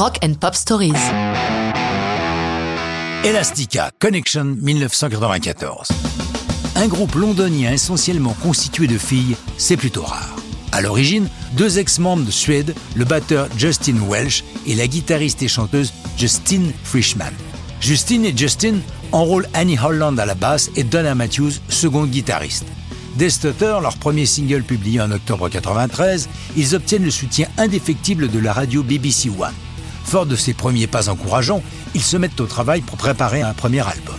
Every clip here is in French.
Rock and Pop Stories. Elastica Connection 1994. Un groupe londonien essentiellement constitué de filles, c'est plutôt rare. À l'origine, deux ex-membres de Suède, le batteur Justin Welsh et la guitariste et chanteuse Justine Frischman. Justine et Justin enrôlent Annie Holland à la basse et Donna Matthews, second guitariste. Des Stutter, leur premier single publié en octobre 93, ils obtiennent le soutien indéfectible de la radio BBC One. Fort de ces premiers pas encourageants, ils se mettent au travail pour préparer un premier album.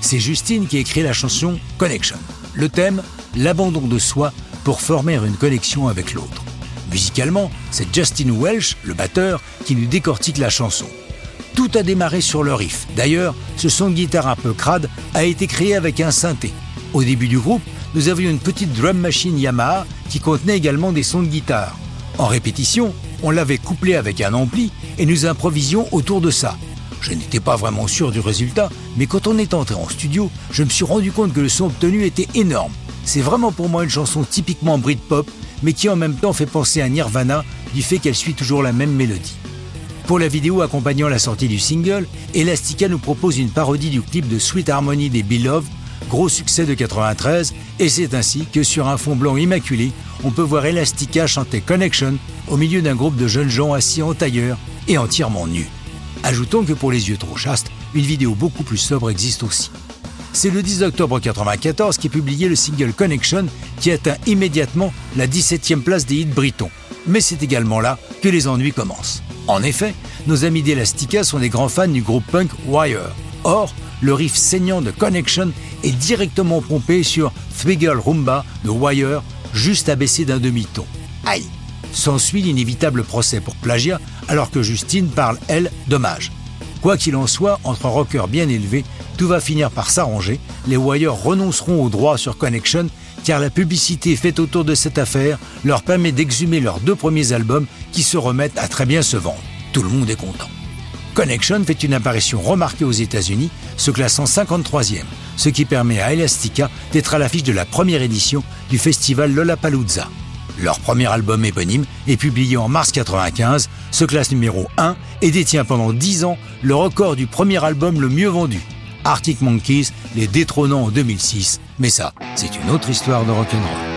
C'est Justine qui écrit la chanson Connection. Le thème, l'abandon de soi pour former une connexion avec l'autre. Musicalement, c'est Justin Welsh, le batteur, qui nous décortique la chanson. Tout a démarré sur le riff. D'ailleurs, ce son de guitare un peu crade a été créé avec un synthé. Au début du groupe, nous avions une petite drum machine Yamaha qui contenait également des sons de guitare. En répétition, on l'avait couplé avec un ampli et nous improvisions autour de ça. Je n'étais pas vraiment sûr du résultat, mais quand on est entré en studio, je me suis rendu compte que le son obtenu était énorme. C'est vraiment pour moi une chanson typiquement Britpop, mais qui en même temps fait penser à Nirvana du fait qu'elle suit toujours la même mélodie. Pour la vidéo accompagnant la sortie du single, Elastica nous propose une parodie du clip de Sweet Harmony des Beloved, gros succès de 93, et c'est ainsi que sur un fond blanc immaculé, on peut voir Elastica chanter Connection au milieu d'un groupe de jeunes gens assis en tailleur et entièrement nus. Ajoutons que pour les yeux trop chastes, une vidéo beaucoup plus sobre existe aussi. C'est le 10 octobre 1994 qu'est publié le single Connection qui atteint immédiatement la 17e place des hits britons. Mais c'est également là que les ennuis commencent. En effet, nos amis d'Elastica sont des grands fans du groupe punk Wire. Or, le riff saignant de Connection est directement pompé sur Three Rumba de Wire, juste abaissé d'un demi-ton. Aïe S'ensuit l'inévitable procès pour plagiat, alors que Justine parle, elle, dommage. Quoi qu'il en soit, entre un rocker bien élevé, tout va finir par s'arranger. Les Wire renonceront aux droits sur Connection, car la publicité faite autour de cette affaire leur permet d'exhumer leurs deux premiers albums qui se remettent à très bien se vendre. Tout le monde est content. Connection fait une apparition remarquée aux États-Unis, se classant 53e, ce qui permet à Elastica d'être à l'affiche de la première édition du festival Lollapalooza. Leur premier album éponyme est publié en mars 95, se classe numéro 1 et détient pendant 10 ans le record du premier album le mieux vendu. Arctic Monkeys les détrônant en 2006, mais ça, c'est une autre histoire de rock'n'roll.